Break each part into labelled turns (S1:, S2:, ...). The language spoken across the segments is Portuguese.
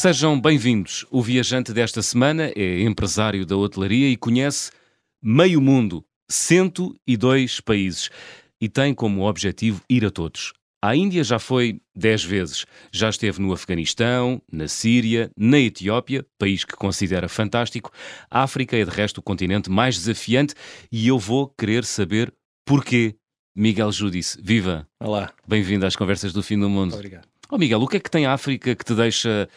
S1: Sejam bem-vindos. O viajante desta semana é empresário da hotelaria e conhece meio mundo, 102 países, e tem como objetivo ir a todos. À Índia já foi 10 vezes. Já esteve no Afeganistão, na Síria, na Etiópia, país que considera fantástico. A África é, de resto, o continente mais desafiante e eu vou querer saber porquê. Miguel Judice, viva!
S2: Olá.
S1: Bem-vindo às Conversas do Fim do Mundo.
S2: Obrigado.
S1: Oh Miguel, o que é que tem a África que te deixa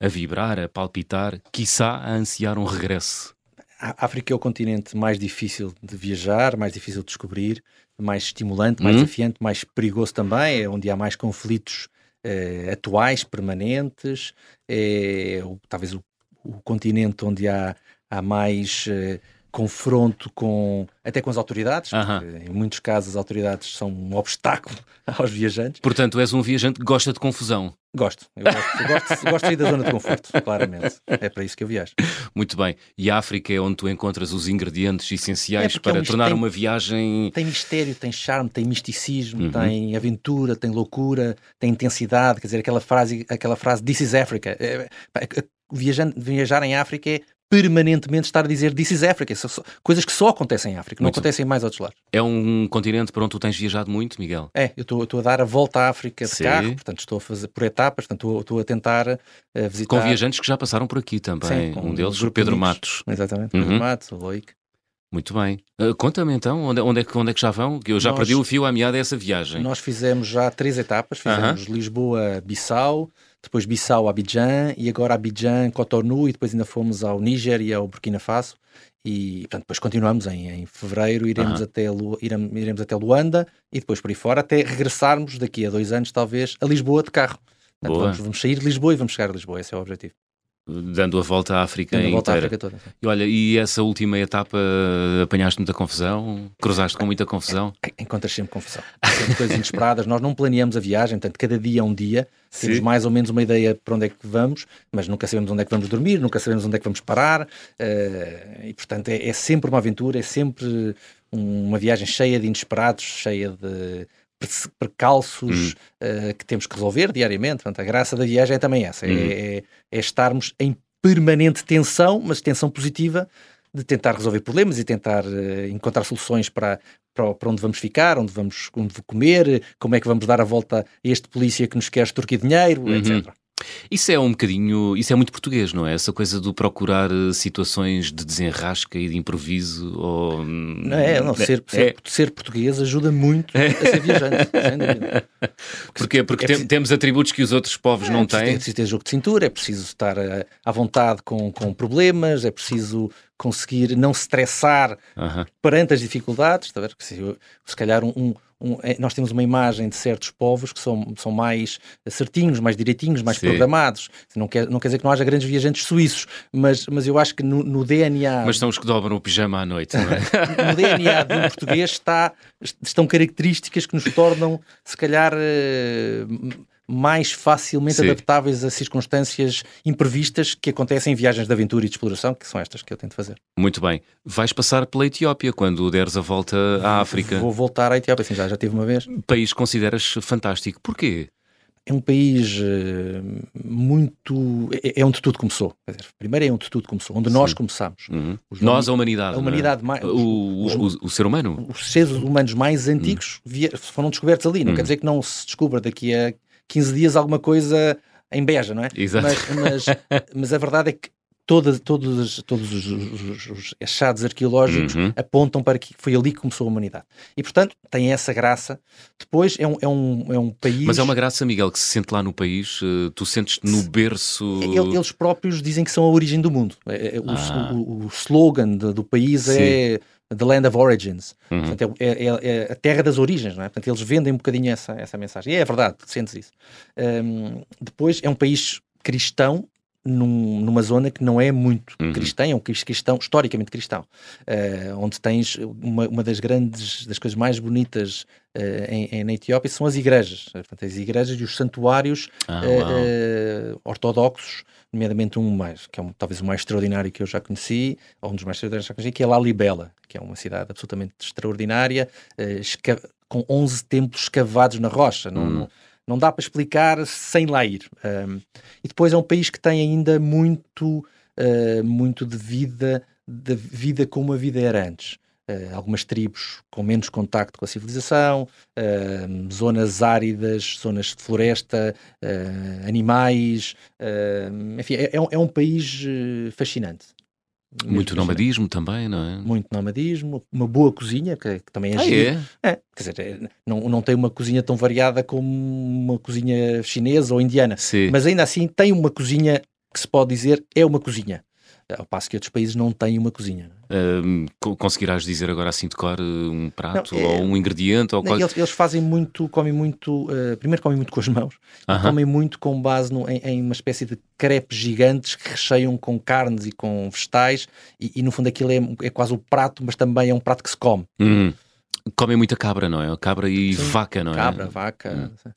S1: a vibrar, a palpitar, quiçá a ansiar um regresso?
S2: A África é o continente mais difícil de viajar, mais difícil de descobrir, mais estimulante, mais desafiante, mais perigoso também, é onde há mais conflitos eh, atuais, permanentes, é talvez o, o continente onde há, há mais eh, confronto com até com as autoridades, porque em muitos casos as autoridades são um obstáculo aos viajantes.
S1: Portanto, és um viajante que gosta de confusão.
S2: Gosto, eu gosto, eu gosto, gosto de sair da zona de conforto, claramente. É para isso que eu viajo.
S1: Muito bem. E a África é onde tu encontras os ingredientes essenciais
S2: É porque é
S1: para
S2: um
S1: tornar
S2: tem-
S1: uma viagem.
S2: Tem mistério, tem charme, tem misticismo,
S1: Uhum.
S2: tem aventura, tem loucura, tem intensidade. Quer dizer, aquela frase, aquela frase This is Africa. É, pá, é- viajando, viajar em África é permanentemente estar a dizer This is Africa. Coisas que só acontecem em África, não
S1: Muito
S2: acontecem em mais outros lados.
S1: É um continente para onde tu tens viajado muito, Miguel?
S2: É, eu estou a dar a volta à África de
S1: Sim.
S2: carro, portanto estou a fazer por etapas, portanto estou- a tentar eh, visitar.
S1: Com viajantes que já passaram por aqui também.
S2: Sim,
S1: um deles, o Pedro. Matos.
S2: Exatamente,
S1: Uhum.
S2: Pedro Matos, o Loic.
S1: Muito bem. Uh, Conta-me então, onde, onde é que, onde é que já vão? Que eu já
S2: Nós-
S1: perdi o fio à meada dessa viagem.
S2: Nós fizemos já três etapas, fizemos Lisboa-Bissau, depois Bissau-Abidjan e agora Abidjan-Cotonou e depois ainda fomos ao Níger e ao Burkina Faso e portanto, depois continuamos em, em fevereiro, iremos,
S1: Aham.
S2: até, Lu- irem- iremos até Luanda e depois por aí fora até regressarmos daqui a dois anos talvez a Lisboa de carro. Portanto, vamos, vamos sair de Lisboa e vamos chegar a Lisboa, esse é o objetivo.
S1: Dando a volta à África
S2: Dando a
S1: inteira.
S2: África toda.
S1: E olha, e essa última etapa uh, apanhaste muita confusão? Cruzaste com muita confusão?
S2: Encontras sempre confusão. Sempre coisas inesperadas. Nós não planeamos a viagem, portanto, cada dia é um dia. Temos
S1: Sim.
S2: mais ou menos uma ideia para onde é que vamos, mas nunca sabemos onde é que vamos dormir, nunca sabemos onde é que vamos parar. eh, e, portanto, é, é sempre uma aventura, é sempre um- uma viagem cheia de inesperados, cheia de perce- percalços eh, que temos que resolver diariamente. Portanto, a graça da viagem é também essa: é-
S1: Uhum.
S2: é, é estarmos em permanente tensão, mas tensão positiva, de tentar resolver problemas e tentar eh, encontrar soluções para, para, para onde vamos ficar, onde vamos onde comer, como é que vamos dar a volta a este polícia que nos quer extorquir dinheiro,
S1: Uhum.
S2: etc.
S1: Isso é um bocadinho, isso é muito português, não é? Essa coisa do procurar uh, situações de desenrasca e de improviso ou...
S2: Não é, não, ser, ser, ser português ajuda muito a ser viajante, sem dúvida.
S1: Porquê? Porque
S2: É
S1: tem-
S2: preciso-
S1: temos atributos que os outros povos não
S2: é ter-
S1: têm.
S2: é preciso ter jogo de cintura, é preciso estar eh, à vontade com, com problemas, é preciso conseguir não se estressar
S1: Aham.
S2: perante as dificuldades. Está a ver? Se, se calhar um, um- um- é, nós temos uma imagem de certos povos que são, são mais certinhos, mais direitinhos, mais
S1: Sim.
S2: programados. Não quer, não quer dizer que não haja grandes viajantes suíços, mas, mas eu acho que no, no DNA
S1: Mas são os que dobram o pijama à noite, não é?
S2: no DNA um português está, estão características que nos tornam, se calhar, eh, mais facilmente
S1: Sim.
S2: adaptáveis a circunstâncias imprevistas que acontecem em viagens de aventura e de exploração, que são estas que eu tento fazer.
S1: Muito bem. Vais passar pela Etiópia quando deres a volta à África.
S2: Vou voltar à Etiópia, assim, já, já tive uma vez.
S1: País que consideras fantástico. Porquê?
S2: É um país eh, muito. É, é onde tudo começou. Dizer, primeiro é onde tudo começou, onde nós
S1: Sim.
S2: começamos.
S1: Uhum. Nós, a humanidade.
S2: a
S1: é?
S2: humanidade mais.
S1: O,
S2: os-
S1: o, o- ser humano?
S2: os seres humanos mais antigos via- foram descobertos ali. Não
S1: Hum.
S2: quer dizer que não se descubra daqui a 15 dias alguma coisa em Beja, não é?
S1: Exato.
S2: Mas, mas, mas a verdade é que toda, todos, todos os, os- os achados arqueológicos
S1: Uhum.
S2: apontam para que foi ali que começou a humanidade. E, portanto, tem essa graça. Depois é um, é um, é um país...
S1: Mas é uma graça, Miguel, que se sente lá no país. eh, Tu sentes-te no berço.
S2: El- Eles próprios dizem que são a origem do mundo. É- é- O,
S1: Ah.
S2: o- o slogan do país é The Land of Origins.
S1: Uhum.
S2: Portanto, é, é- é a terra das origens, não é? Portanto, eles vendem um bocadinho essa, essa mensagem. E é verdade, sentes isso. Hum, depois, é um país cristão, num- numa zona que não é muito
S1: Uhum.
S2: cristã, é um país cristão, historicamente cristão, eh, onde tens uma, uma das grandes, das coisas mais bonitas eh, em, em- na Etiópia são as igrejas. Portanto, as igrejas e os santuários
S1: Ah,
S2: eh, ortodoxos, nomeadamente um mais, que é um- talvez o mais extraordinário que eu já conheci, ou um dos mais extraordinários que já conheci, que é Lalibela, que é uma cidade absolutamente extraordinária, esca- com 11 templos escavados na rocha. Não,
S1: Hum.
S2: não, não dá para explicar sem lá ir. Um, e depois é um país que tem ainda muito, uh, muito de vida, de vida como a vida era antes. Uh, algumas tribos com menos contacto com a civilização, uh, zonas áridas, zonas de floresta, uh, animais, enfim, é, é, um, é, um, país fascinante.
S1: Muito nomadismo também, não é?
S2: Muito nomadismo, uma boa cozinha, que, que também é,
S1: ah,
S2: é? é Quer dizer, não, não tem uma cozinha tão variada como uma cozinha chinesa ou indiana,
S1: Sim.
S2: mas ainda assim tem uma cozinha que se pode dizer é uma cozinha. Ao passo que outros países não têm uma cozinha.
S1: Um, conseguirás dizer agora assim de cor um prato não, é, ou um ingrediente? Ou
S2: não, eles, eles, fazem muito, comem muito, uh, primeiro comem muito com as mãos, uh -huh. comem muito com base no, em, em, uma espécie de crepes gigantes que recheiam com carnes e com vegetais e, e no fundo aquilo é, é, quase o prato, mas também é um prato que se come.
S1: Hum. Comem muita cabra, não é? Cabra e Sim. vaca, não é?
S2: Cabra, vaca.
S1: Hum.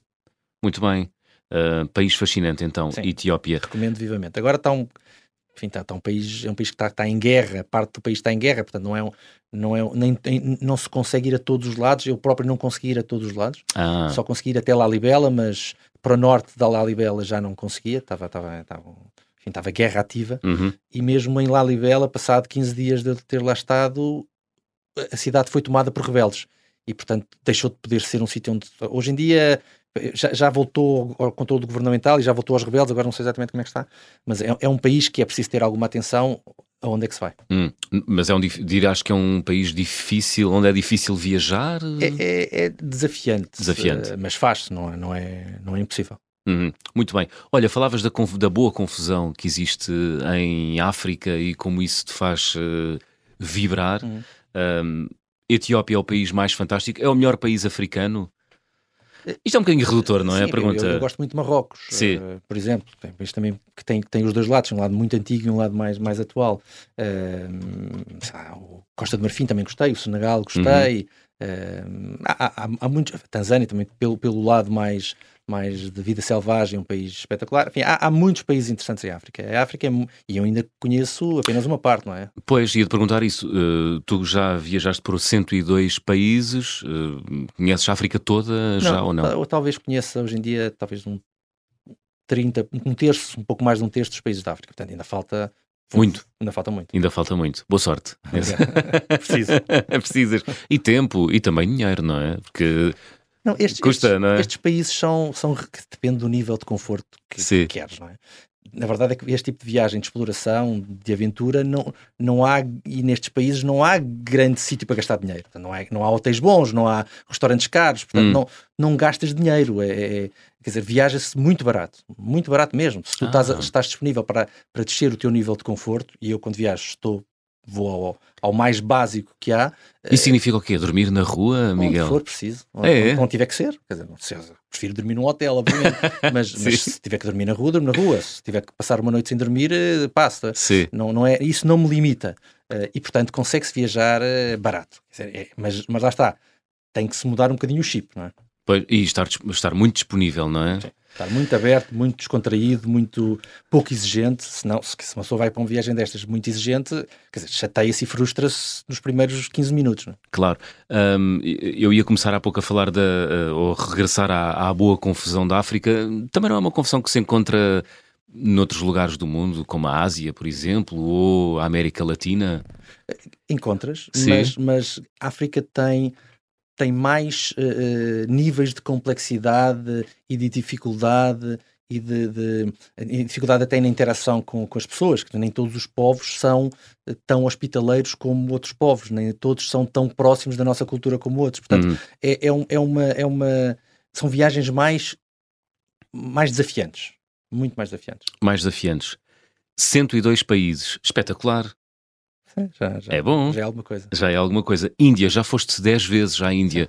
S1: Muito bem. Uh, país fascinante então, Sim. Etiópia.
S2: Recomendo vivamente. Agora está um enfim, está, está um país, é um país que está, está, em guerra, parte do país está em guerra, portanto não é, não é nem, não se consegue ir a todos os lados, eu próprio não consegui ir a todos os lados,
S1: ah.
S2: só consegui ir até Lalibela, mas para o norte da Lalibela já não conseguia, estava, estava, estava, enfim, estava guerra ativa,
S1: uhum.
S2: e mesmo em Lalibela, passado 15 dias de ter lá estado, a cidade foi tomada por rebeldes, e portanto deixou de poder ser um sítio onde, hoje em dia já, já, voltou ao controle governamental e já voltou aos rebeldes, agora não sei exatamente como é que está, mas é, é um país que é preciso ter alguma atenção aonde é que se vai.
S1: Hum, mas é um, dirás que é um país difícil, onde é difícil viajar?
S2: É, é, é desafiante,
S1: desafiante.
S2: Uh, mas faz-se, não, é, não, é, não é impossível.
S1: Uhum. Muito bem. Olha, falavas da, da, boa confusão que existe em África e como isso te faz uh, vibrar. Uhum. Um, Etiópia é o país mais fantástico, é o melhor país africano isto é um bocadinho redutor, não é?
S2: Sim,
S1: a pergunta...
S2: eu, eu, gosto muito de Marrocos, uh, por exemplo. Tem um país também que tem, que tem os dois lados, um lado muito antigo e um lado mais, mais atual. Uh, o Costa do Marfim também gostei, o Senegal gostei. Uhum. Uh, há, há, há muitos. A Tanzânia também, pelo, pelo lado mais mais de vida selvagem, um país espetacular. Enfim, há, há muitos países interessantes em África. A África é, e eu ainda conheço apenas uma parte, não é?
S1: Pois, ia-te perguntar isso. Uh, tu já viajaste por 102 países, uh, conheces a África toda já
S2: não,
S1: ou não?
S2: Eu talvez conheça hoje em dia, talvez um 30, um terço, um pouco mais de um terço dos países da África. Portanto, ainda falta
S1: muito.
S2: Ainda falta muito.
S1: Ainda falta muito. Boa sorte.
S2: Preciso.
S1: Precisas. E tempo e também dinheiro, não é? Porque
S2: não, estes, Custa, estes, não é? estes países são, são. Depende do nível de conforto que, que queres, não é? Na verdade é que este tipo de viagem de exploração, de aventura, não, não há, e nestes países não há grande sítio para gastar dinheiro. Não, há, não há hotéis bons, não há restaurantes caros, portanto, hum. não, não gastas dinheiro. É, é quer dizer, viaja-se muito barato, muito barato mesmo. Se tu ah. estás, estás disponível para, para descer o teu nível de conforto, e eu quando viajo estou vou ao, ao, mais básico que há.
S1: Isso significa o quê? Dormir na rua, Miguel?
S2: Onde for preciso, onde,
S1: é, é.
S2: onde tiver que ser. Quer dizer, prefiro dormir num hotel, obviamente, mas, mas, se tiver que dormir na rua, dormo na rua. Se tiver que passar uma noite sem dormir, eh, passa.
S1: Sim.
S2: Não, não é, isso não me limita. Uh, e, portanto, consegue-se viajar barato. Dizer, é, mas, mas lá está, tem que se mudar um bocadinho o chip, não é?
S1: E estar, estar muito disponível, não é?
S2: Sim. Estar muito aberto, muito descontraído, muito pouco exigente. Senão, se uma pessoa vai para uma viagem destas muito exigente, quer dizer, chateia-se e frustra-se nos primeiros 15 minutos. Não é?
S1: Claro. Um, eu ia começar há pouco a falar da, uh, ou regressar à, à boa confusão da África. Também não é uma confusão que se encontra noutros lugares do mundo, como a Ásia, por exemplo, ou a América Latina?
S2: Encontras, mas, mas a África tem tem mais uh, níveis de complexidade e de dificuldade e de, de e dificuldade até na interação com, com as pessoas, que nem todos os povos são eh, tão hospitaleiros como outros povos, nem todos são tão próximos da nossa cultura como outros. Portanto, uhum. é, é, um, é, uma, é uma. São viagens mais, mais desafiantes. Muito mais desafiantes.
S1: Mais desafiantes. 102 países. Espetacular.
S2: Já, já,
S1: é bom.
S2: Já é alguma coisa.
S1: Já é alguma coisa. Índia, já foste 10 vezes à Índia.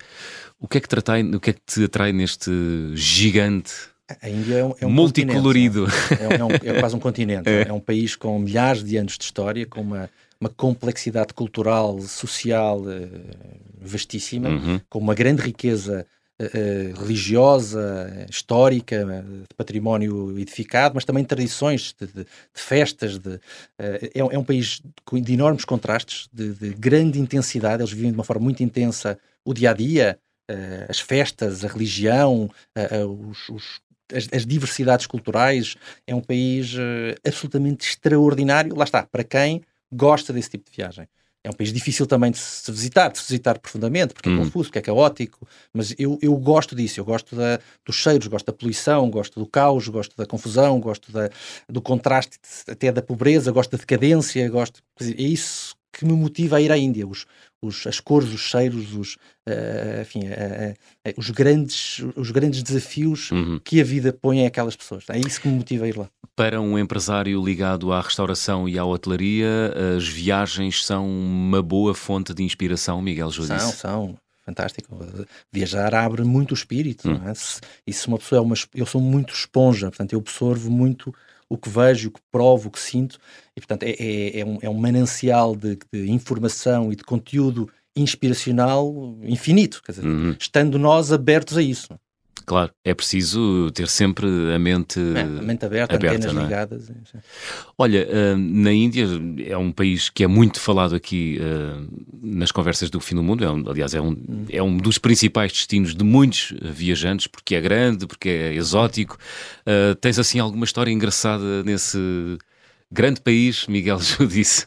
S1: O que, é que te atrai, o que é que te atrai neste gigante?
S2: A Índia é um, é um
S1: multicolorido.
S2: É, é, um, é, quase um continente. É. é. um país com milhares de anos de história, com uma, uma complexidade cultural, social uh, vastíssima,
S1: uhum.
S2: com uma grande riqueza Uh, religiosa, histórica, de património edificado, mas também tradições de, de, de festas. De, uh, é, é, um país de enormes contrastes, de, de, grande intensidade. Eles vivem de uma forma muito intensa o dia a dia. uh, as festas, a religião, os, os, as, as, diversidades culturais. É um país absolutamente extraordinário. Lá está, para quem gosta desse tipo de viagem. É um país difícil também de se visitar, de se visitar profundamente, porque é hum. confuso, porque é caótico, mas eu, eu gosto disso, eu gosto da, dos cheiros, gosto da poluição, gosto do caos, gosto da confusão, gosto da, do contraste até da pobreza, gosto da decadência, gosto. é isso que me motiva a ir à Índia, os, os, as cores, os cheiros, os, uh, enfim, uh, uh, os, grandes, os grandes desafios uhum. que a vida põe a aquelas pessoas. É isso que me motiva a ir lá.
S1: Para um empresário ligado à restauração e à hotelaria, as viagens são uma boa fonte de inspiração, Miguel Judice?
S2: São, são. Fantástico. Viajar abre muito o espírito. Hum. É? E se uma pessoa é uma. Eu sou muito esponja, portanto, eu absorvo muito o que vejo, o que provo, o que sinto, e portanto é, é, é, um, é um, manancial de, de, informação e de conteúdo inspiracional infinito, quer dizer, uhum. estando nós abertos a isso.
S1: Claro, é preciso ter sempre a mente,
S2: é, a mente aberta, aberta antenas é? ligadas.
S1: Olha, uh, na Índia é um país que é muito falado aqui uh, nas conversas do fim do mundo. É um, aliás, é um, hum. é um dos principais destinos de muitos viajantes, porque é grande, porque é exótico. Uh, tens assim alguma história engraçada nesse grande país, Miguel Judice?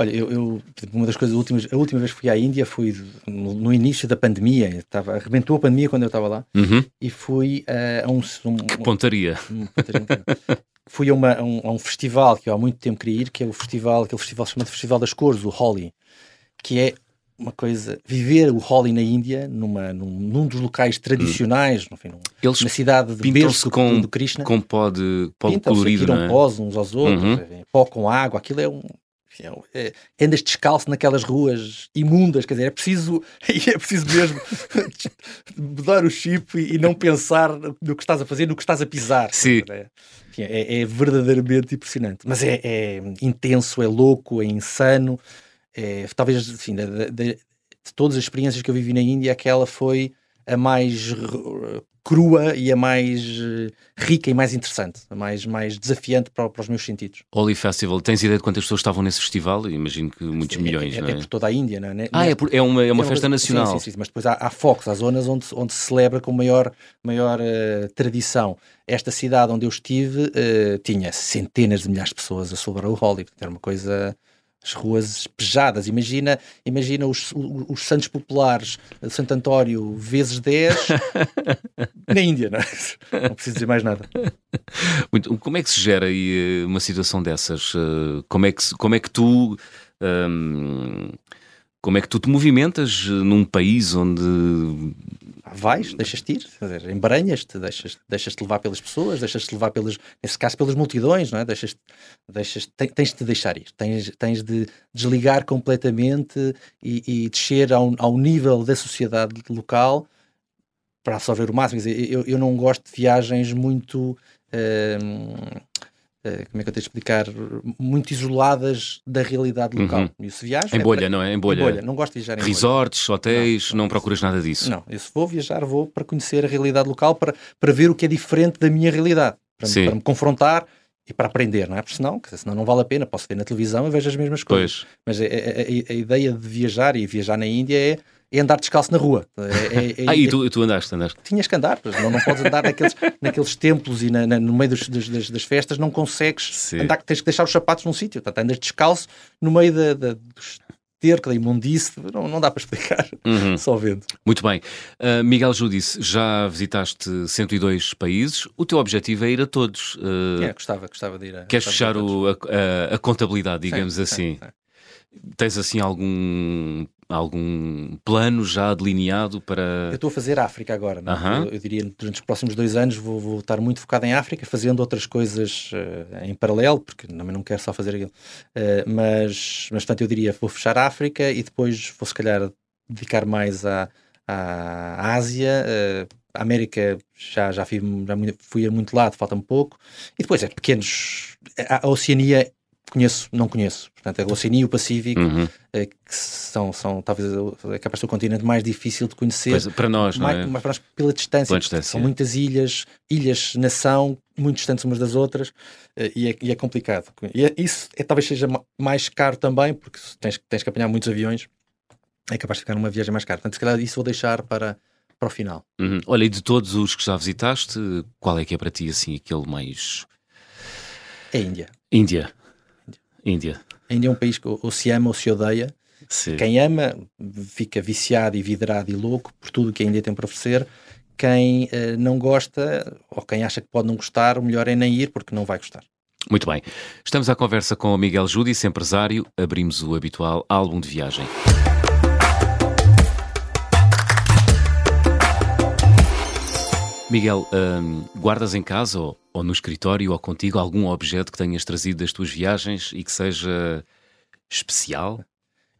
S2: Olha, eu, eu, uma das coisas últimas, a última vez que fui à Índia foi no, no início da pandemia, estava, arrebentou a pandemia quando eu estava lá uhum. e fui uh, a um, um,
S1: que pontaria. Um, pontaria
S2: fui a, uma, a, um, a, um, festival que eu há muito tempo queria ir, que é o festival, aquele festival chamado Festival das Cores, o Holi, que é uma coisa, viver o Holi na Índia, numa, num, num dos locais tradicionais, enfim, num, Eles na cidade de berço
S1: com,
S2: do Krishna.
S1: Com pó de pó colorido, não é?
S2: pós uns aos outros, uhum. pó com água, aquilo é um, é, andas descalço naquelas ruas imundas, quer dizer, é preciso, é preciso mesmo mudar o chip e, não pensar no que estás a fazer, no que estás a pisar.
S1: Sim.
S2: É, é, é, verdadeiramente impressionante. Mas é, é, intenso, é louco, é insano. É, talvez, enfim, de, de, de, todas as experiências que eu vivi na Índia, aquela foi a mais crua e a mais uh, rica e mais interessante, a mais, mais desafiante para, para, os meus sentidos.
S1: Oli Festival, tens ideia de quantas pessoas estavam nesse festival? Imagino que muitos sim, milhões,
S2: é,
S1: não é?
S2: É por toda a Índia, não é?
S1: Ah, é, por, é, uma, é uma é festa nacional.
S2: Sim, sim, sim, mas depois há, há focos, há zonas onde, onde se celebra com maior, maior uh, tradição. Esta cidade onde eu estive uh, tinha centenas de milhares de pessoas a celebrar o Holi, era uma coisa as ruas pejadas. Imagina, imagina os, os, os santos populares Santo António vezes 10 na Índia, não é? Não preciso dizer mais nada.
S1: Muito, como é que se gera aí eh, uma situação dessas? Eh, como é que, como é que tu. Hum, como é que tu te movimentas eh, num país onde
S2: vais, deixas-te ir, embranhas-te, deixas-te deixas levar pelas pessoas, deixas-te levar pelas, nesse caso pelas multidões, não é? Deixas, deixas, tens de deixar ir, tens, tens de desligar completamente e, e descer ao, ao nível da sociedade local para absorver o máximo. Quer dizer, eu, eu não gosto de viagens muito. Hum, como é que eu tenho de explicar, muito isoladas da realidade local. Uhum.
S1: E se viaja, em é bolha, para... não é? Em bolha.
S2: em bolha. Não gosto de viajar em
S1: Resorts,
S2: bolha.
S1: hotéis, não, não, procuras nada disso?
S2: Não, eu se vou viajar, vou para conhecer a realidade local, para, para ver o que é diferente da minha realidade, para, me, para me confrontar e para aprender, não é? Porque senão, senão não vale a pena. Posso ver na televisão e vejo as mesmas coisas. Pois. Mas a, a, a, a ideia de viajar e viajar na Índia é é andar descalço na rua. É,
S1: é, é, ah, e tu, tu andaste, andaste?
S2: Tinhas que andar, não, não podes andar naqueles, naqueles templos e na, na, no meio dos, das, das, festas, não consegues Sim. andar, tens que deixar os sapatos num sítio, tá, andas descalço no meio da, da, dos da imundice, não, não dá para explicar, uhum. só vendo.
S1: Muito bem. Uh, Miguel Judice, já visitaste 102 países, o teu objetivo é ir a todos.
S2: Uh, é, gostava, gostava de ir a
S1: Queres fechar a, a, a, contabilidade, digamos sim, assim? Sim, sim. Tens assim algum algum plano já delineado para.
S2: Eu estou a fazer África agora, uh -huh. eu, eu, diria durante os próximos dois anos vou, vou, estar muito focado em África, fazendo outras coisas uh, em paralelo, porque também não quero só fazer aquilo. Uh, mas, mas, portanto, eu diria vou fechar a África e depois vou, se calhar, dedicar mais à, à Ásia. a América já, já, fui, já fui a muito lado, falta um pouco. E depois é pequenos. A Oceania conheço, não conheço. Portanto, a Oceania e o Pacífico, uhum. eh, que são, são talvez é capaz de ser o continente mais difícil de conhecer. Pois,
S1: para nós, não é?
S2: Mas para nós, pela distância, pela distância. São muitas ilhas, ilhas-nação, muito distantes umas das outras, eh, e, é, e é complicado. E é, isso é, talvez seja mais caro também, porque tens, tens que apanhar muitos aviões. é capaz de ficar numa viagem mais cara. Portanto, se calhar isso vou deixar para, para o final.
S1: Uhum. Olha, e de todos os que já visitaste, qual é que é para ti assim aquele mais.
S2: É a Índia.
S1: Índia. Índia.
S2: A Índia é um país que ou se ama ou se odeia.
S1: Sim.
S2: Quem ama fica viciado e vidrado e louco por tudo que a Índia tem para oferecer. Quem uh, não gosta, ou quem acha que pode não gostar, o melhor é nem ir, porque não vai gostar.
S1: Muito bem. Estamos à conversa com o Miguel Judice, empresário. Abrimos o habitual álbum de viagem. Miguel, hum, guardas em casa ou, ou, no escritório ou contigo algum objeto que tenhas trazido das tuas viagens e que seja especial?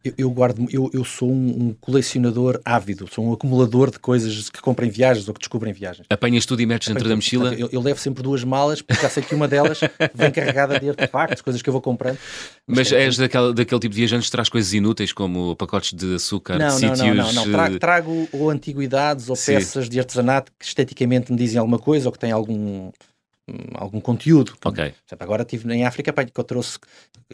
S2: Eu, eu guardo, eu, eu sou um, um, colecionador ávido, sou um acumulador de coisas que compro em viagens ou que descubro em viagens.
S1: Apanhas tudo e metes dentro da mochila?
S2: Eu, eu, levo sempre duas malas, porque já sei que uma delas vem carregada de artefactos, coisas que eu vou comprando.
S1: Mas, Mas és daquele, daquele tipo de viajante que traz coisas inúteis, como pacotes de açúcar,
S2: não,
S1: de
S2: não,
S1: sítios...
S2: Não, não, não, trago, trago ou antiguidades ou Sim. peças de artesanato que esteticamente me dizem alguma coisa ou que têm algum algum conteúdo.
S1: Ok.
S2: Exemplo, agora estive em África que eu trouxe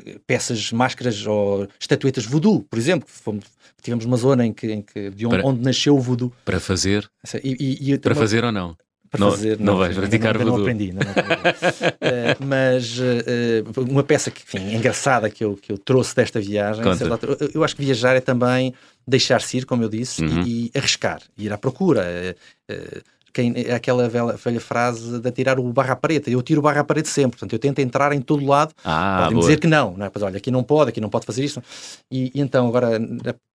S2: eh, peças, máscaras ou estatuetas voodoo, por exemplo. Fomos, tivemos uma zona em que, em que de onde, para, onde nasceu o voodoo.
S1: Para fazer?
S2: E, e,
S1: para uma, fazer ou não?
S2: Para
S1: não,
S2: fazer,
S1: não, não vais praticar
S2: não, não aprendi, não aprendi. uh, mas uh, uma peça que, enfim, engraçada que eu, que eu trouxe desta viagem, eu, eu acho que viajar é também deixar-se ir, como eu disse, uhum. e, e, arriscar, ir à procura. Uh, quem, é aquela velha, velha frase de atirar o barra à parede. Eu tiro o barra à parede sempre, portanto, eu tento entrar em todo lado.
S1: Ah,
S2: Podem dizer que não, não é? Pois olha, aqui não pode, aqui não pode fazer isto. E, e então, agora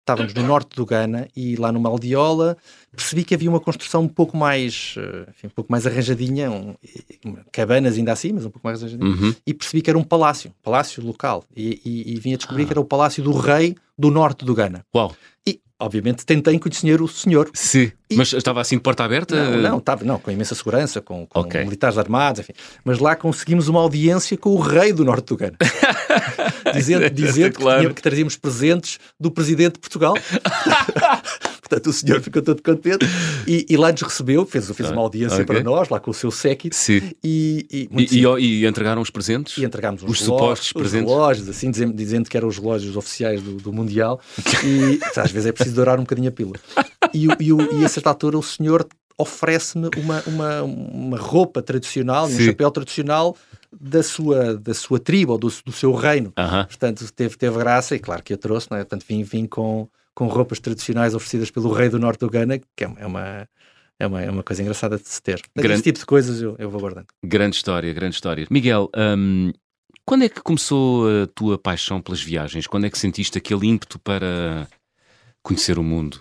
S2: estávamos no norte do Ghana e lá numa aldeola percebi que havia uma construção um pouco mais, eh, enfim, um pouco mais arranjadinha, um, cabanas ainda assim, mas um pouco mais arranjadinha, uhum. e percebi que era um palácio, palácio local, e, e, e vim a descobrir ah. que era o palácio do rei do norte do Ghana.
S1: Uau!
S2: E obviamente tentei conhecer o senhor.
S1: Sim, e... mas estava assim de porta aberta?
S2: Não, não, estava, não com imensa segurança, com, com okay. militares armados, enfim. Mas lá conseguimos uma audiência com o rei do norte do Ghana. dizendo dizendo claro. que, que trazíamos presentes do presidente de Portugal. Portanto, o senhor ficou todo contente e, e lá nos recebeu, fez, fez uma audiência okay. para nós, lá com o seu séquito.
S1: Sim.
S2: E,
S1: e, e, e, entregaram os presentes?
S2: E entregámos
S1: os supostos presentes?
S2: Os relógios, assim, dizendo, dizendo que eram os relógios oficiais do, do Mundial. E às vezes é preciso dourar um bocadinho a pila. E, e, e a certa altura o senhor oferece-me uma, uma, uma roupa tradicional, Sim. um chapéu tradicional da sua, da sua tribo ou do, do seu reino. Uh -huh. Portanto, teve, teve graça e claro que eu trouxe, não é? Portanto, vim, vim com, com roupas tradicionais oferecidas pelo rei do norte do Ghana, que é, é uma, é uma, é uma coisa engraçada de se ter. Grande... Esse tipo de coisas eu, eu vou guardando.
S1: Grande história, grande história. Miguel, hum, quando é que começou a tua paixão pelas viagens? Quando é que sentiste aquele ímpeto para conhecer o mundo?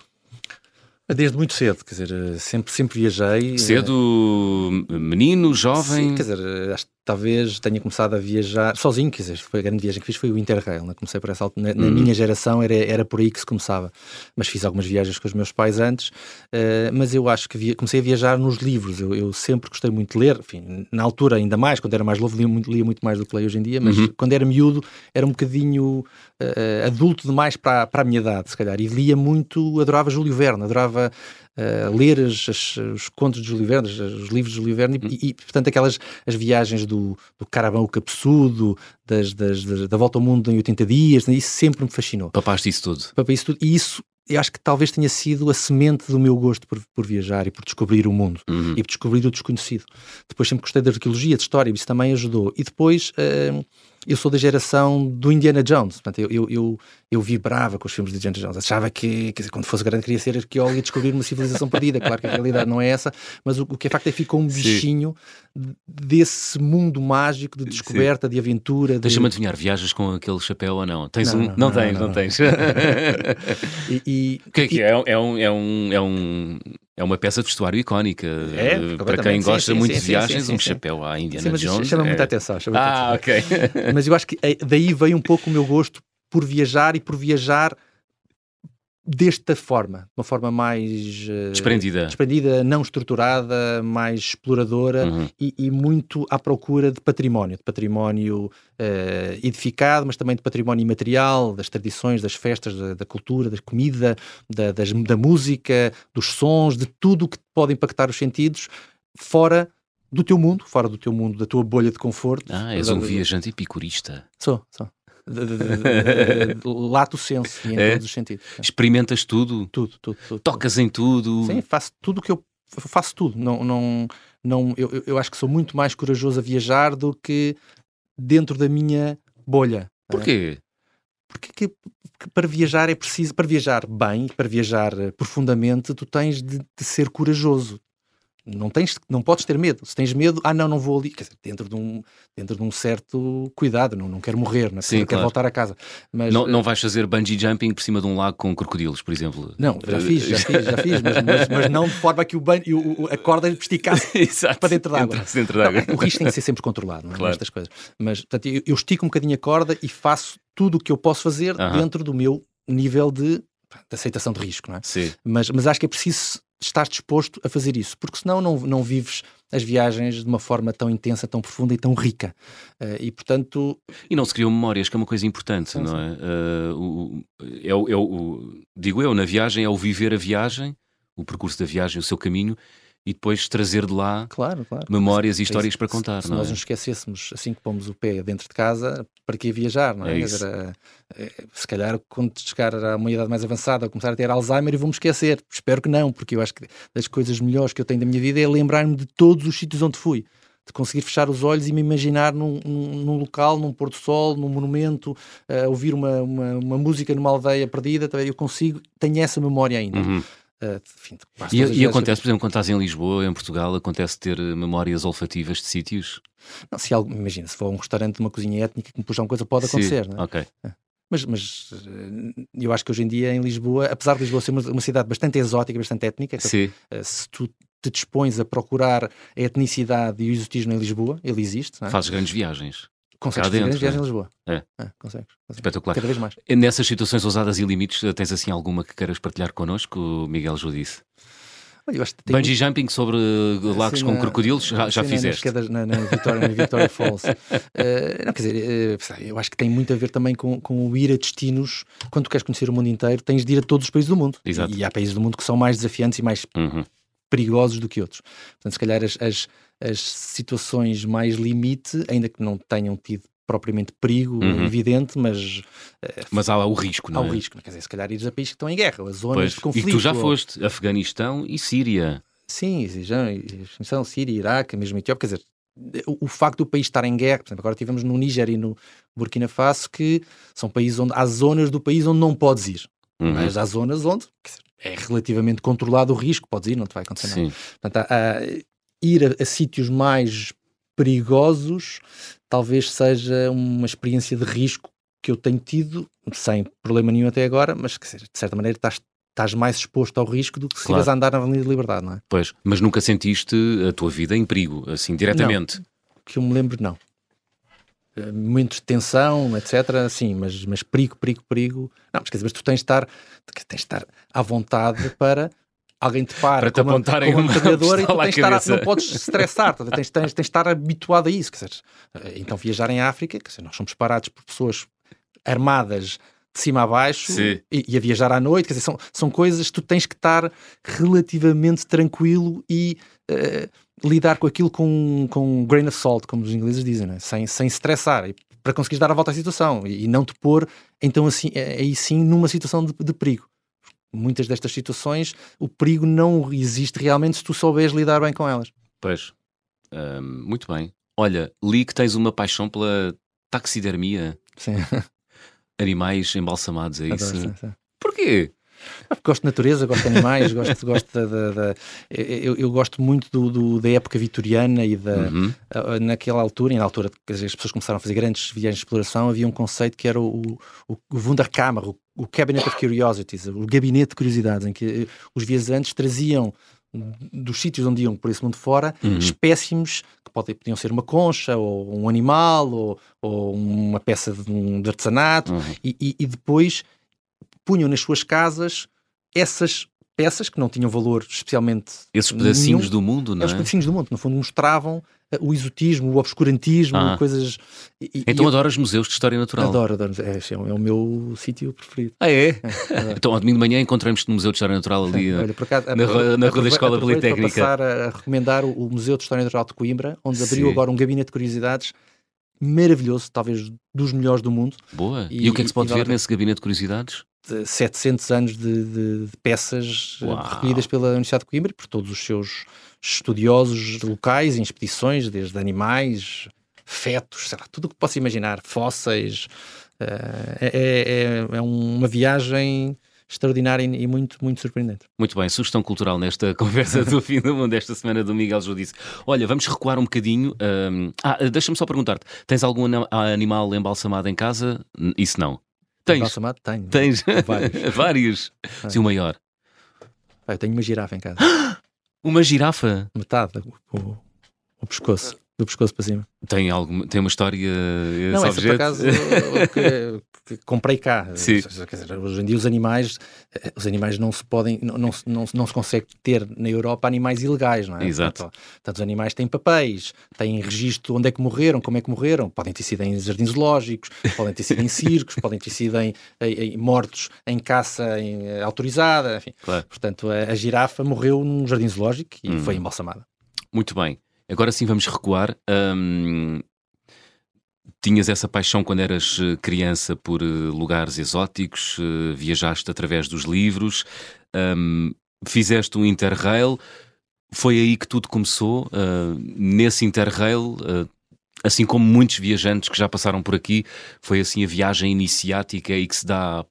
S2: Desde muito cedo, quer dizer, sempre, sempre viajei.
S1: Cedo, menino, jovem?
S2: Sim, quer dizer, acho que talvez tenha começado a viajar sozinho, quer dizer, foi a grande viagem que fiz foi o Interrail, né? comecei por essa altura, na, uhum. minha geração era, era por aí que se começava, mas fiz algumas viagens com os meus pais antes, uh, mas eu acho que via, comecei a viajar nos livros, eu, eu, sempre gostei muito de ler, enfim, na altura ainda mais, quando era mais novo lia muito, lia muito mais do que leio hoje em dia, mas uhum. quando era miúdo era um bocadinho uh, adulto demais para, para a minha idade, se calhar, e lia muito, adorava Júlio Verne, adorava uh, ler as, as, os contos de Júlio Verne, os livros de Júlio Verne, e, e, portanto aquelas as viagens do, do Caravão o Cabeçudo, das, das, das, da Volta ao Mundo em 80 dias, né, isso sempre me fascinou.
S1: Papaste isso tudo?
S2: Papei isso tudo, e isso eu acho que talvez tenha sido a semente do meu gosto por, por viajar e por descobrir o mundo uhum. e por descobrir o desconhecido. Depois sempre gostei da arqueologia, de história, isso também ajudou. E depois... Uh, eu sou da geração do Indiana Jones. Portanto, eu, eu, eu, eu vibrava com os filmes de Indiana Jones. Achava que, quer dizer, quando fosse grande, queria ser arqueólogo e descobrir uma civilização perdida. Claro que a realidade não é essa, mas o, o que é facto é que ficou um bichinho Sim. desse mundo mágico de descoberta, Sim. de aventura.
S1: Deixa-me adivinhar, viajas com aquele chapéu ou não? Tens não, um? Não, não, não tens, não, tens.
S2: e, e,
S1: o que é que é? É um, é um, é um é uma peça de vestuário icónica. É, eh, para quem gosta sim, muito sim, de viagens, sim, um chapéu à Indiana
S2: mas
S1: Jones.
S2: Chama
S1: é...
S2: muita atenção. Chama
S1: ah,
S2: atenção. ok. mas eu acho que eh, daí veio um pouco o meu gosto por viajar e por viajar desta forma, de uma forma mais
S1: uh, desprendida.
S2: desprendida, não estruturada, mais exploradora uhum. e, e, muito à procura de património, de património uh, edificado, mas também de património imaterial, das tradições, das festas, da, da cultura, da comida, da, das, da música, dos sons, de tudo o que pode impactar os sentidos, fora do teu mundo, fora do teu mundo, da tua bolha de conforto.
S1: Ah, és um viajante epicurista.
S2: Sou, sou. Lato senso e em
S1: É?
S2: todos os sentidos.
S1: Experimentas tudo?
S2: Tudo, tudo, tudo.
S1: Tocas em tudo?
S2: Sim, faço tudo o que eu faço tudo. Não, não, não, eu, eu- acho que sou muito mais corajoso a viajar do que dentro da minha bolha.
S1: Porquê?
S2: Porque que- que para viajar é preciso, para viajar bem, para viajar profundamente, tu tens de, de ser corajoso. Não, tens, não podes ter medo. Se tens medo, ah, não, não vou ali. Quer dizer, dentro de um, dentro de um certo cuidado, não, não quero morrer, não, é?
S1: Sim,
S2: quero
S1: claro.
S2: voltar a casa. Mas,
S1: Não,
S2: eh,
S1: não vais fazer bungee jumping por cima de um lago com crocodilos, por exemplo?
S2: não, já fiz, já fiz, já fiz, mas, mas, mas não de forma que o a corda esticasse para dentro da água.
S1: Dentro
S2: Não,
S1: da água.
S2: o risco tem que ser sempre controlado, não é?
S1: Claro.
S2: Nestas coisas. Mas, portanto, eu, eu estico um bocadinho a corda e faço tudo o que eu posso fazer
S1: Aham.
S2: dentro do meu nível de, de aceitação de risco, não é?
S1: Sim.
S2: Mas, mas acho que é preciso estar disposto a fazer isso, porque senão não, não vives as viagens de uma forma tão intensa, tão profunda e tão rica. Eh, e, portanto,
S1: E não se criam memórias, que é uma coisa importante,
S2: Sim,
S1: não
S2: sim.
S1: é? Uh, o- é, o, é o- digo eu, na viagem, é o viver a viagem, o percurso da viagem, o seu caminho, e depois trazer de lá
S2: claro, claro.
S1: memórias e
S2: É
S1: histórias para contar,
S2: Se,
S1: não
S2: nós
S1: é?
S2: nos esquecêssemos assim que pomos o pé dentro de casa, para que viajar, não é?
S1: É
S2: dizer, eh, eh, se calhar quando chegar a uma idade mais avançada, começar a ter Alzheimer, eu vou-me esquecer. Espero que não, porque eu acho que das coisas melhores que eu tenho da minha vida é lembrar-me de todos os sítios onde fui. De conseguir fechar os olhos e me imaginar num, num, num local, num pôr do sol, num monumento, eh, ouvir uma, uma, uma música numa aldeia perdida, eu consigo, tenho essa memória ainda.
S1: Uhum.
S2: Eh, enfim,
S1: E, e
S2: que
S1: acontece, por exemplo, quando estás em Lisboa, em Portugal, acontece ter memórias olfativas de sítios?
S2: Não, se algo, imagina, se for a um restaurante de uma cozinha étnica que me puxa uma coisa, pode
S1: Sim,
S2: acontecer. não é?
S1: Ok.
S2: Mas, mas eh, eu acho que hoje em dia em Lisboa, apesar de Lisboa ser uma, uma cidade bastante exótica, bastante étnica,
S1: Sim.
S2: eh, se tu te dispões a procurar a etnicidade e o exotismo em Lisboa, ele existe, não é?
S1: Fazes grandes viagens.
S2: Consegues fazer grandes viagens em Lisboa.
S1: É.
S2: consegues, consegues.
S1: Espetacular.
S2: Cada vez mais.
S1: Nessas situações ousadas e limites, eh, tens assim alguma que queiras partilhar connosco, Miguel Judice?
S2: Olha,
S1: Bungee jumping sobre eh, lagos
S2: Assim,
S1: com
S2: na-
S1: crocodilos, já, já
S2: assim,
S1: fizeste?
S2: quedas na, na Victoria, na Victoria Falls. Eh, não, quer dizer, sei, eu acho que tem muito a ver também com, com o ir a destinos. Quando tu queres conhecer o mundo inteiro, tens de ir a todos os países do mundo.
S1: Exato.
S2: E, e há países do mundo que são mais desafiantes e mais
S1: Uhum.
S2: perigosos do que outros. Portanto, se calhar as, as, as situações mais limite, ainda que não tenham tido propriamente perigo
S1: Uhum.
S2: evidente, mas
S1: Mas há o risco,
S2: há
S1: não
S2: o
S1: é?
S2: risco. Quer dizer, se calhar ires a países que estão em guerra, ou a zonas
S1: Pois.
S2: de
S1: E
S2: conflito.
S1: que tu já
S2: ou-
S1: foste, Afeganistão e Síria.
S2: Sim, Afeganistão, Síria, Iraque, mesmo Etiópia, quer dizer, o, o facto do país estar em guerra, por exemplo, agora tivemos no Níger e no Burkina Faso, que são países onde há zonas do país onde não podes ir,
S1: Uhum.
S2: mas há zonas onde quer dizer, é relativamente controlado o risco, podes ir, não te vai acontecer nada.
S1: Sim.
S2: Portanto, há- há- ir a, a sítios mais perigosos talvez seja uma experiência de risco que eu tenho tido, sem problema nenhum até agora, mas que de certa maneira estás, estás mais exposto ao risco do que se
S1: Claro.
S2: estiveres a andar na Avenida de Liberdade, não é?
S1: Pois. Mas nunca sentiste a tua vida em perigo, assim, diretamente?
S2: Que eu me lembro, não. Eh, Momentos de tensão, etc. Sim, mas, mas perigo, perigo, perigo. Não, mas quer dizer, mas tu tens de estar, tens de estar à vontade para alguém te para
S1: Para te apontarem
S2: uma
S1: uma
S2: metralhadora e tu tens estar, não podes estressar, tens, tens, tens de estar habituado a isso. Quer dizer, eh, então viajar em África, quer dizer, nós somos parados por pessoas armadas de cima a baixo e, e a viajar à noite, quer dizer, são, são coisas que tu tens que estar relativamente tranquilo e eh, lidar com aquilo com, com grain of salt, como os ingleses dizem, né? sem, sem estressar, para conseguires dar a volta à situação e, e não te pôr, então assim, eh, aí sim, numa situação de, de perigo. Muitas destas situações, o perigo não existe realmente se tu souberes lidar bem com elas.
S1: Pois. Ahm, muito bem. Olha, li que tens uma paixão pela taxidermia,
S2: Sim,
S1: animais embalsamados, é isso?
S2: adoro, sim, sim.
S1: Porquê?
S2: Gosto de natureza, gosto de animais, gosto, gosto da, da- da- eu, eu gosto muito do, do- da época vitoriana e da,
S1: Uhum.
S2: Uh, naquela altura, e na altura que as pessoas começaram a fazer grandes viagens de exploração, havia um conceito que era o, o, o Wunderkammer, o, o Cabinet of Curiosities, o gabinete de curiosidades, em que eh, os viajantes traziam dos sítios onde iam por esse mundo fora
S1: Uhum.
S2: espécimes que podem, podiam ser uma concha, ou um animal, ou, ou uma peça de, um, de artesanato,
S1: Uhum.
S2: e, e- e depois punham nas suas casas essas peças que não tinham valor especialmente
S1: Esses pedacinhos
S2: nenhum.
S1: do mundo, não
S2: É os
S1: é?
S2: pedacinhos do mundo, no fundo mostravam eh, o exotismo, o obscurantismo,
S1: Ah.
S2: coisas. e-
S1: Então
S2: eu
S1: adoras museus de história natural?
S2: adoro, adoro. É, é, o- é o meu sítio preferido.
S1: Ah, é?
S2: adoro.
S1: Então, ao domingo de manhã encontramos-te no Museu de História Natural ali.
S2: Olha, por acaso,
S1: na rua- na rua da Escola Politécnica.
S2: Para passar a, a recomendar o, o Museu de História Natural de Coimbra, onde abriu
S1: Sim.
S2: agora um gabinete de curiosidades maravilhoso, talvez dos melhores do mundo.
S1: Boa. E, e o que é que se pode ver nesse gabinete de curiosidades?
S2: De 700 anos de, de, de peças eh, Uau. recolhidas pela Universidade de Coimbra, por todos os seus estudiosos locais, em expedições, desde animais, fetos, lá, tudo o que possa imaginar, fósseis. Uh, é, é, é uma viagem extraordinária e muito, muito surpreendente.
S1: Muito bem, sugestão cultural nesta conversa do fim do mundo esta semana do Miguel Judice. Olha, vamos recuar um bocadinho. Um... Ah, deixa-me só perguntar-te: tens algum animal embalsamado em casa? Isso não.
S2: Tens? Embalsamado? Tenho.
S1: Tens? Vários. Vários. Sim, o maior.
S2: eu tenho uma girafa em casa.
S1: uma girafa?
S2: Metade, o, o pescoço do pescoço para cima.
S1: Tem, algum, tem uma história.
S2: Não, essa por acaso que, comprei cá. Sim. Dizer, hoje em dia os animais, eh, os animais não se podem, não, não, não, não se consegue ter na Europa animais ilegais, não é?
S1: Exato.
S2: Portanto, portanto, os animais têm papéis, têm registro onde é que morreram, como é que morreram, podem ter sido em jardins zoológicos, podem ter sido em circos, podem ter sido em, em, em mortos em caça em, eh, autorizada, enfim.
S1: Claro.
S2: Portanto, a, a, girafa morreu num jardim zoológico e hum. foi embalsamada.
S1: Muito bem. Agora sim vamos recuar. Um, tinhas essa paixão quando eras eh, criança por eh, lugares exóticos, uh, viajaste através dos livros, um, fizeste um interrail. Foi aí que tudo começou. Uh, nesse interrail, uh, assim como muitos viajantes que já passaram por aqui, foi assim a viagem iniciática e que se dá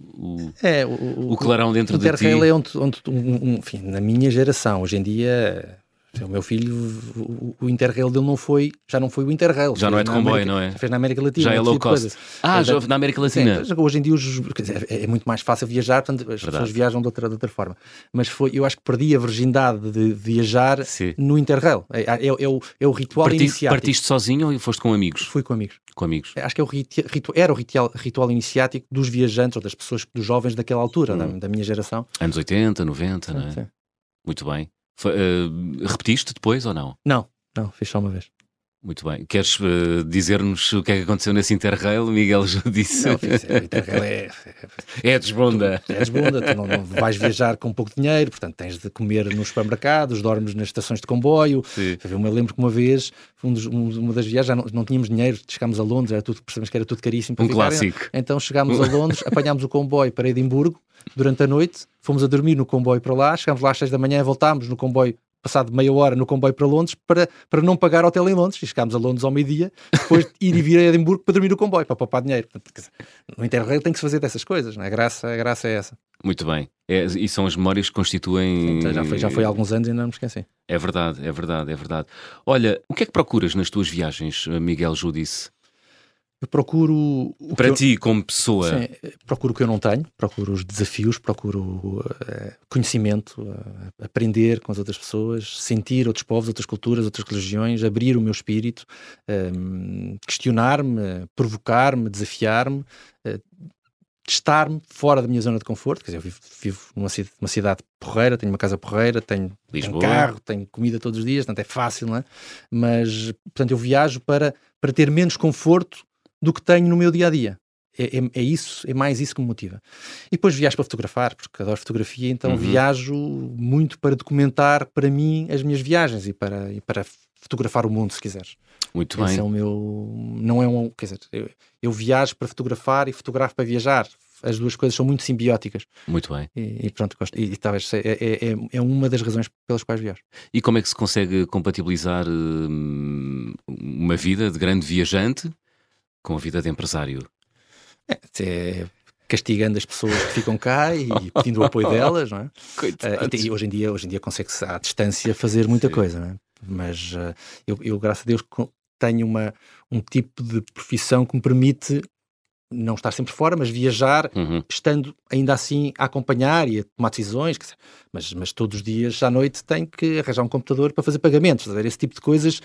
S1: o, é, o, o clarão dentro
S2: o
S1: de ti.
S2: O interrail é onde, onde um, um, enfim, na minha geração, hoje em dia o meu filho, o, o Interrail dele não foi, já não foi o Interrail.
S1: Já não é de comboio, América, não é?
S2: Fez na América Latina.
S1: Já é low cost. Ah, já na América Latina.
S2: Sim, hoje em dia os, dizer, é, é, muito mais fácil viajar, portanto, as Verdade. pessoas viajam de outra, de outra forma. Mas foi, eu acho que perdi a virgindade de viajar Sim. no Interrail. É, é, é, o, é o ritual Parti, iniciático.
S1: Partiste sozinho ou foste com amigos?
S2: Fui com amigos.
S1: Com amigos.
S2: Acho que é o era o ritual, ritual iniciático dos viajantes ou das pessoas, dos jovens daquela altura, hum. da, da, minha geração.
S1: Anos 80, 90, sim, não é? Sim. Muito bem. Foi, uh, repetiste depois ou não?
S2: Não, não, fiz só uma vez.
S1: Muito bem. Queres uh, dizer-nos o que é que aconteceu nesse Interrail? Miguel já disse.
S2: Não, fiz, o Interrail é.
S1: É desbunda.
S2: É desbunda. Tu não, não, vais viajar com pouco dinheiro, portanto tens de comer nos supermercados, dormes nas estações de comboio. Sim. Eu me lembro que uma vez, um dos, um, uma das viagens, já não, não, tínhamos dinheiro, chegámos a Londres, era tudo, percebemos que era tudo caríssimo
S1: um ficar. clássico.
S2: Então chegámos a Londres, apanhámos o comboio para Edimburgo durante a noite, fomos a dormir no comboio para lá, chegámos lá às seis da manhã, voltámos no comboio passado meia hora no comboio para Londres para, para não pagar hotel em Londres e chegámos a Londres ao meio-dia, depois de ir e vir a Edimburgo para dormir no comboio, para poupar dinheiro. No Interrail tem que se fazer dessas coisas, não é? a, graça, a graça é essa.
S1: Muito bem. É, e são as memórias que constituem.
S2: Então, já, foi, já foi há alguns anos e não me esqueci.
S1: É verdade, é verdade, é verdade. Olha, o que é que procuras nas tuas viagens, Miguel Judice?
S2: Eu procuro.
S1: Para ti, eu, como pessoa.
S2: Sim, procuro o que eu não tenho, procuro os desafios, procuro uh, conhecimento, uh, aprender com as outras pessoas, sentir outros povos, outras culturas, outras religiões, abrir o meu espírito, uh, questionar-me, provocar-me, desafiar-me, testar-me fora da minha zona de conforto. Quer dizer, eu vivo, vivo numa, numa cidade porreira, tenho uma casa porreira, tenho, tenho carro, tenho comida todos os dias, portanto é fácil, não é? Mas, portanto, eu viajo para, para ter menos conforto do que tenho no meu dia a dia. É, é, é, isso, é mais isso que me motiva. E depois viajo para fotografar, porque adoro fotografia, então uhum. viajo muito para documentar para mim as minhas viagens e para, e para fotografar o mundo, se quiseres.
S1: Muito
S2: Esse
S1: bem.
S2: É o meu. Não é um. Quer dizer, eu, eu, viajo para fotografar e fotografo para viajar. As duas coisas são muito simbióticas.
S1: Muito bem.
S2: E, e pronto, gosto. E, e talvez é, é, é, é, uma das razões pelas quais viajo.
S1: E como é que se consegue compatibilizar hum, uma vida de grande viajante com a vida de empresário?
S2: É, é castigando as pessoas que ficam cá e pedindo o apoio delas, não é? Uh, e, hoje em dia, hoje em dia consegue-se à distância fazer muita Sim. coisa, não é? Mas uh, eu, eu, graças a Deus, tenho uma, um tipo de profissão que me permite não estar sempre fora, mas viajar, uhum. estando ainda assim a acompanhar e a tomar decisões. Mas, mas todos os dias à noite tenho que arranjar um computador para fazer pagamentos. Dizer, esse tipo de coisas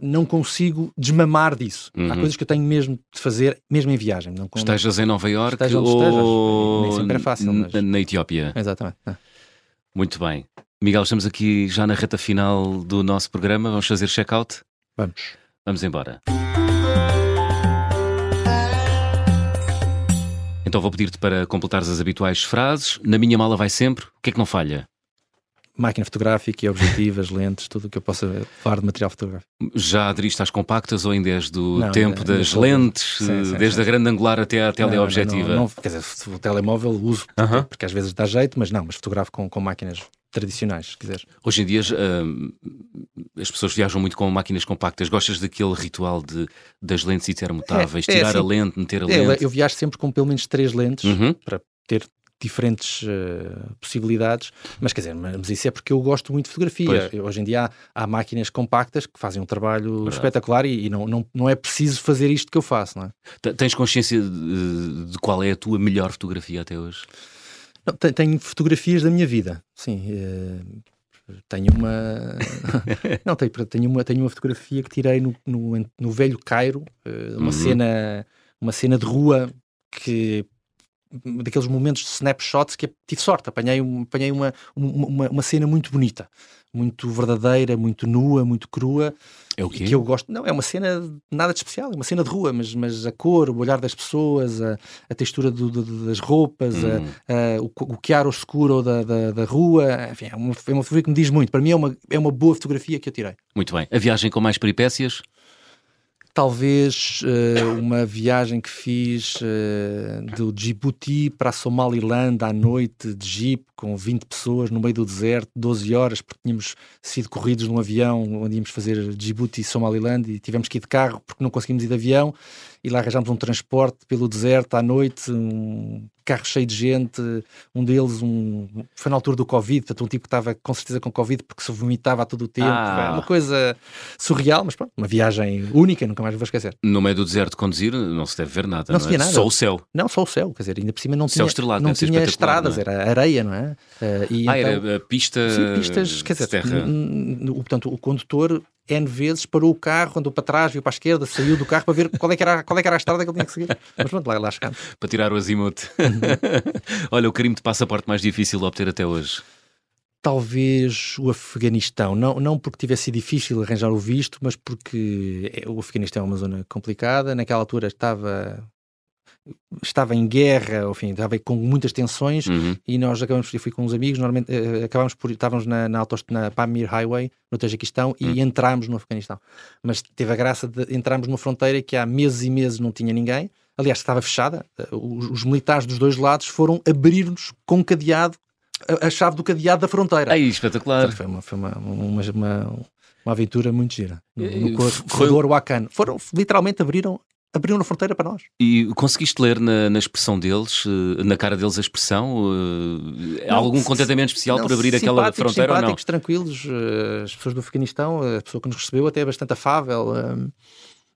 S2: não consigo desmamar disso. Uhum. Há coisas que eu tenho mesmo de fazer, mesmo em viagem. Não,
S1: estejas em Nova Iorque
S2: ou nem sempre é fácil, mas...
S1: na Etiópia.
S2: Exatamente. É.
S1: Muito bem. Miguel, estamos aqui já na reta final do nosso programa. Vamos fazer check-out?
S2: Vamos.
S1: Vamos embora. Então vou pedir-te para completares as habituais frases. Na minha mala vai sempre. O que é que não falha?
S2: máquina fotográfica e objetivas, lentes, tudo o que eu possa levar de material fotográfico.
S1: Já aderiste às compactas ou ainda és do não, tempo ainda, das ainda lentes, sim, sim, desde sim. a grande angular até à teleobjetiva?
S2: Não, não, quer dizer, o telemóvel uso, uh -huh. porque às vezes dá jeito, mas não, mas fotografo com, com máquinas tradicionais, se quiseres.
S1: Hoje em dia uh, as pessoas viajam muito com máquinas compactas. Gostas daquele ritual de, das lentes intermutáveis, é, é tirar assim, a lente, meter a é, lente?
S2: Eu viajo sempre com pelo menos três lentes uhum. para ter diferentes uh, possibilidades, mas quer dizer, mas isso é porque eu gosto muito de fotografia. hoje em dia há, há, máquinas compactas que fazem um trabalho Verdade. espetacular e, e, não, não, não é preciso fazer isto que eu faço, não
S1: é? Tens consciência de, de qual é a tua melhor fotografia até hoje?
S2: Não, tenho fotografias da minha vida, sim. Uh, tenho uma. não, tenho, tenho, uma, tenho uma fotografia que tirei no, no, no velho Cairo, uh, uma, uhum. cena, uma cena de rua que daqueles momentos de snapshots que tive sorte, apanhei, apanhei uma, uma, uma cena muito bonita, muito verdadeira, muito nua, muito crua.
S1: É o quê?
S2: Que eu gosto. Não, é uma cena nada de especial, é uma cena de rua, mas, mas a cor, o olhar das pessoas, a, a textura do, do, das roupas, hum. a, a, o, o chiaro escuro da, da, da, rua, enfim, é uma, é uma fotografia que me diz muito. Para mim é uma, é uma boa fotografia que eu tirei.
S1: Muito bem. A viagem com mais peripécias?
S2: Talvez uh, uma viagem que fiz uh, do Djibouti para a Somaliland à noite de jeep com 20 pessoas no meio do deserto, 12 horas, porque tínhamos sido corridos num avião onde íamos fazer Djibouti e Somaliland e tivemos que ir de carro porque não conseguimos ir de avião e lá arranjámos um transporte pelo deserto à noite, um carro cheio de gente, um deles um, foi na altura do Covid, portanto um tipo que estava com certeza com Covid porque se vomitava a todo o tempo, ah. uma coisa surreal, mas pronto, uma viagem única, nunca mais vou esquecer.
S1: No meio do deserto conduzir não se deve ver nada, não, não se via é? nada. Só o céu.
S2: Não, só o céu, quer dizer, ainda por cima não céu tinha, estrelado, não tinha estradas, não é? era areia, não é?
S1: Uh, e ah, então, era pista...
S2: Sim, pistas, quer dizer, terra. portanto o condutor N vezes parou o carro, andou para trás, viu para a esquerda, saiu do carro para ver qual é que era, qual é que era a estrada que ele tinha que seguir. Mas pronto, lá, lá chegamos.
S1: para tirar o azimuth. Olha, o crime de passaporte mais difícil de obter até hoje.
S2: Talvez o Afeganistão, não, não porque tivesse sido difícil arranjar o visto, mas porque é, o Afeganistão é uma zona complicada. Naquela altura estava estava em guerra, enfim, estava com muitas tensões uhum. e nós acabamos, eu fui com uns amigos, normalmente uh, acabámos por, estávamos na, na, na Pamir Highway, no Tajiquistão, uhum. e entramos no Afeganistão. Mas teve a graça de entrarmos numa fronteira que há meses e meses não tinha ninguém, aliás, estava fechada, uh, os, os, militares dos dois lados foram abrir-nos com cadeado, a, a, chave do cadeado da fronteira.
S1: Aí, espetacular.
S2: foi uma, foi uma, uma, uma, uma aventura muito gira. No, no corredor Wakan. Foram, literalmente abriram abriram a fronteira para nós.
S1: E conseguiste ler na, na expressão deles, eh, na cara deles a expressão? Uh, não, algum contentamento especial não, por abrir aquela fronteira ou não?
S2: tranquilos, uh, as pessoas do Afeganistão, a pessoa que nos recebeu até é bastante afável.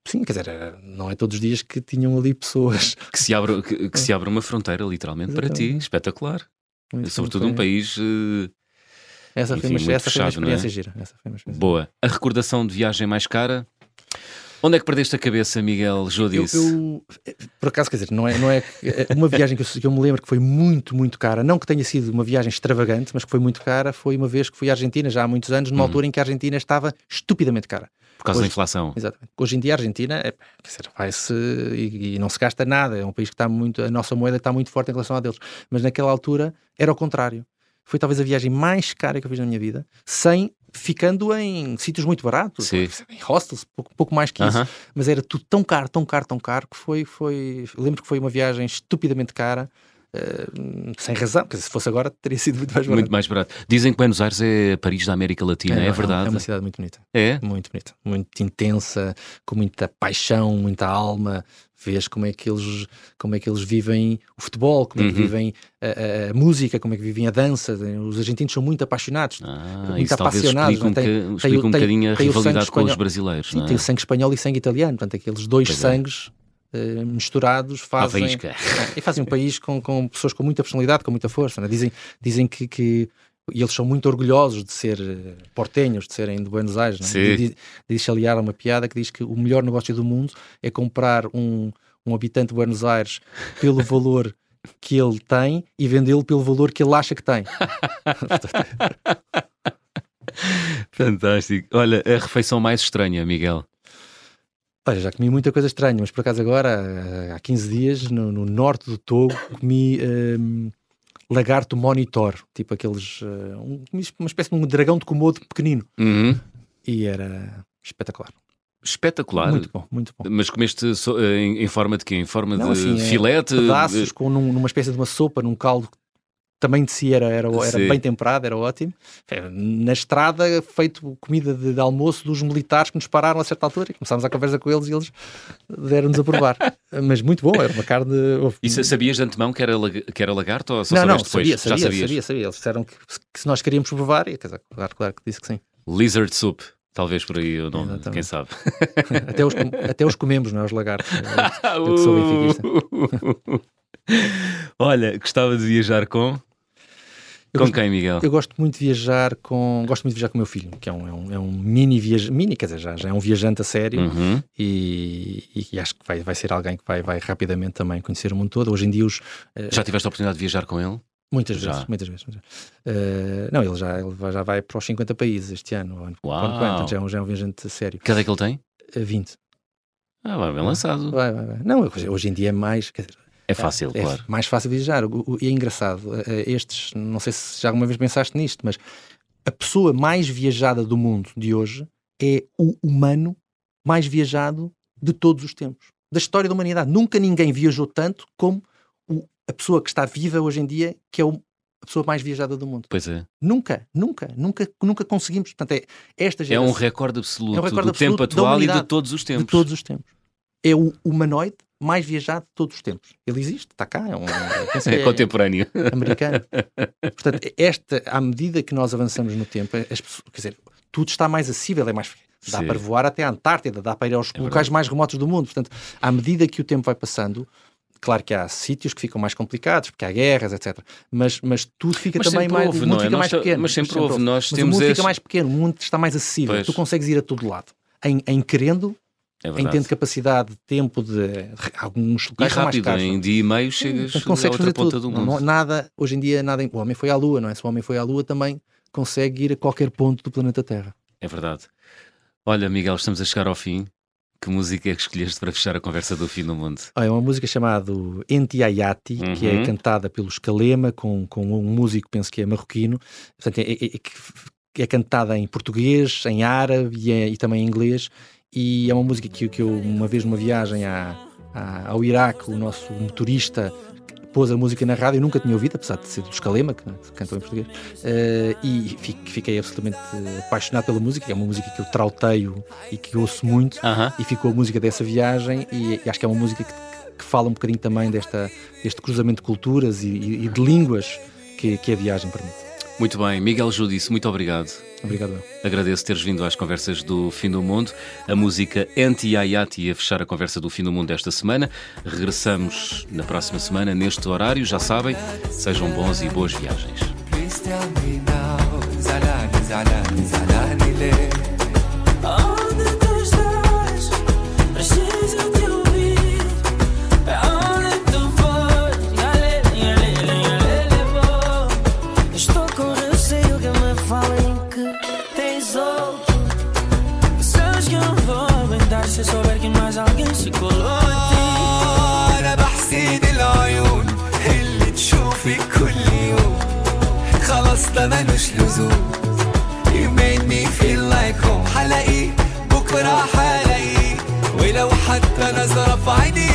S2: Sim, quer dizer, não é todos os dias que tinham ali pessoas.
S1: Que se abre, que, que se abre uma fronteira literalmente para ti, espetacular. Muito Sobretudo um país...
S2: essa foi, enfim, uma, essa fechado, foi uma experiência é? gira. Essa foi uma experiência
S1: Boa. A recordação de viagem mais cara? Onde é que perdeste a cabeça, Miguel Jodice?
S2: Eu, eu, por acaso, quer dizer, não é, não é, é uma viagem que eu, que eu, me lembro que foi muito, muito cara. Não que tenha sido uma viagem extravagante, mas que foi muito cara. Foi uma vez que fui à Argentina, já há muitos anos, numa hum. altura em que a Argentina estava estupidamente cara.
S1: Por causa Hoje, da inflação.
S2: Exatamente. Hoje em dia a Argentina é, vai-se e, e, não se gasta nada. É um país que está muito, a nossa moeda está muito forte em relação a deles. Mas naquela altura era o contrário. Foi talvez a viagem mais cara que eu fiz na minha vida, sem ficando em sítios muito baratos, Sim. em hostels, pouco, pouco mais que isso, uh -huh. mas era tudo tão caro, tão caro, tão caro que foi, foi lembro que foi uma viagem estupidamente cara. Uh, sem razão, porque se fosse agora teria sido muito mais barato.
S1: Muito mais barato. Dizem que Buenos Aires é Paris da América Latina, é, é verdade?
S2: É uma cidade muito bonita.
S1: É?
S2: Muito bonita, muito intensa, com muita paixão, muita alma, vês como é que eles, como é que eles vivem o futebol, como é que uhum. vivem a, a, música, como é que vivem a dança. Os argentinos são muito apaixonados,
S1: ah, muito apaixonados. Explica, um, tem, explica um bocadinho a rivalidade com os brasileiros. Sim,
S2: é? tem o sangue espanhol e sangue italiano, portanto, aqueles dois pois é. sangues. Uh, misturados fazem e fazem um país com, com pessoas com muita personalidade, com muita força. Né? Dizem, dizem que, que e eles são muito orgulhosos de ser eh, portenhos, de serem de Buenos Aires. Não é? Diz, diz aliar uma piada que diz que o melhor negócio do mundo é comprar um, um habitante de Buenos Aires pelo valor que ele tem e vendê-lo pelo valor que ele acha que tem.
S1: Fantástico. Olha, a refeição mais estranha, Miguel.
S2: Olha, já comi muita coisa estranha, mas por acaso agora, há 15 dias, no, no norte do Togo, comi um, lagarto monitor, tipo aqueles. Uh, um, uma espécie de um dragão de comodo pequenino.
S1: Uhum.
S2: E era espetacular.
S1: Espetacular.
S2: Muito bom, muito bom.
S1: Mas comeste so, em, em, forma de quê? Em forma
S2: Não,
S1: de
S2: assim, é
S1: filete?
S2: Pedaços com num, numa espécie de uma sopa, num caldo também de si era, era, era bem temperado, era ótimo. Na estrada, feito comida de, de, almoço dos militares que nos pararam a certa altura e começámos a conversa com eles e eles deram-nos a provar. Mas muito bom, era uma carne.
S1: E sabias de antemão que era, que era lagarto ou só
S2: não, não,
S1: depois?
S2: Sabia, sabia, Já sabias? sabia, sabia. Eles disseram que, que se nós queríamos provar, e claro, claro que disse que sim.
S1: Lizard soup. Talvez por aí o nome, Exatamente. quem sabe.
S2: até, os, até os comemos, não é? Os lagartos. Eu, eu sou
S1: Olha, gostava de viajar com.
S2: Eu
S1: com
S2: gosto,
S1: quem, Miguel?
S2: Eu gosto muito de viajar com. Gosto muito de viajar com o meu filho, que é um, é um, é um mini viajante. Mini, quer dizer, já, já é um viajante a sério
S1: uhum.
S2: e, e, acho que vai, vai ser alguém que vai, vai rapidamente também conhecer o mundo todo. Hoje em dia os.
S1: Uh, já tiveste a oportunidade de viajar com ele?
S2: Muitas já. vezes, muitas vezes. Uh, não, ele já, ele já vai para os 50 países este ano.
S1: Uau.
S2: Quanto, já, é um, já é um viajante a sério.
S1: Que é que ele tem?
S2: Uh, 20.
S1: Ah, vai bem lançado.
S2: Vai, vai, vai. Não, hoje em dia é mais. Dizer,
S1: é fácil,
S2: é,
S1: claro.
S2: É mais fácil viajar. E é engraçado. Eh, eh, estes, não sei se já alguma vez pensaste nisto, mas a pessoa mais viajada do mundo de hoje é o humano mais viajado de todos os tempos. Da história da humanidade. Nunca ninguém viajou tanto como o, a pessoa que está viva hoje em dia, que é o, a pessoa mais viajada do mundo.
S1: Pois é.
S2: Nunca, nunca, nunca, nunca conseguimos. Portanto, é, esta geração,
S1: é um recorde absoluto, é um recorde
S2: do
S1: absoluto tempo atual e de todos os tempos.
S2: De todos os tempos. É o humanoide mais viajado de todos os tempos. Ele existe, está cá, é um
S1: é, é contemporâneo.
S2: Americano. Portanto, esta, à medida que nós avançamos no tempo, as pessoas, quer dizer, tudo está mais acessível, é mais dá Sim. para voar até a Antártida, dá para ir aos é locais mais remotos do mundo. Portanto, à medida que o tempo vai passando, Claro que há sítios que ficam mais complicados, porque há guerras, etc. Mas, mas tudo fica
S1: mas
S2: também mais.
S1: Houve,
S2: o mundo
S1: é?
S2: fica mais pequeno.
S1: Mas sempre, houve. Nós
S2: mas
S1: temos
S2: o mundo fica mais pequeno, o mundo está mais acessível. Pois. Tu consegues ir a todo lado. Em, em querendo, é em tendo capacidade, de tempo de, alguns locais
S1: e rápido,
S2: mais caros.
S1: em dia e meio chegas hum, a outra ponta tudo. do mundo.
S2: Não, nada, hoje em dia, nada, o homem foi à Lua, não é? Se o homem foi à Lua, também consegue ir a qualquer ponto do planeta Terra.
S1: É verdade. Olha, Miguel, estamos a chegar ao fim. Que música é que escolheste para fechar a conversa do fim do mundo?
S2: É uma música chamada Entiayati, uhum. que é uhum. cantada pelo Escalema, com, com um músico, penso que é marroquino. Portanto, é, é, é, é cantada em português, em árabe e, é, e também em inglês e é uma música que, que eu, uma vez numa viagem à, à, ao Iraque, o nosso motorista pôs a música na rádio, eu nunca tinha ouvido, apesar de ser do Escalema, que cantou em português, uh, e fiquei absolutamente apaixonado pela música, é uma música que eu trauteio e que ouço muito, uh
S1: -huh.
S2: e ficou a música dessa viagem, e, e acho que é uma música que, que, fala um bocadinho também desta, deste cruzamento de culturas e, e, e de línguas que, que a viagem permite.
S1: Muito bem, Miguel Judice, muito obrigado.
S2: Obrigado.
S1: Agradeço teres vindo às conversas do Fim do Mundo. A música Anti-Ayati a fechar a conversa do Fim do Mundo esta semana. Regressamos na próxima semana neste horário, já sabem. Sejam bons e boas viagens.
S3: حتى نظرة في عينيه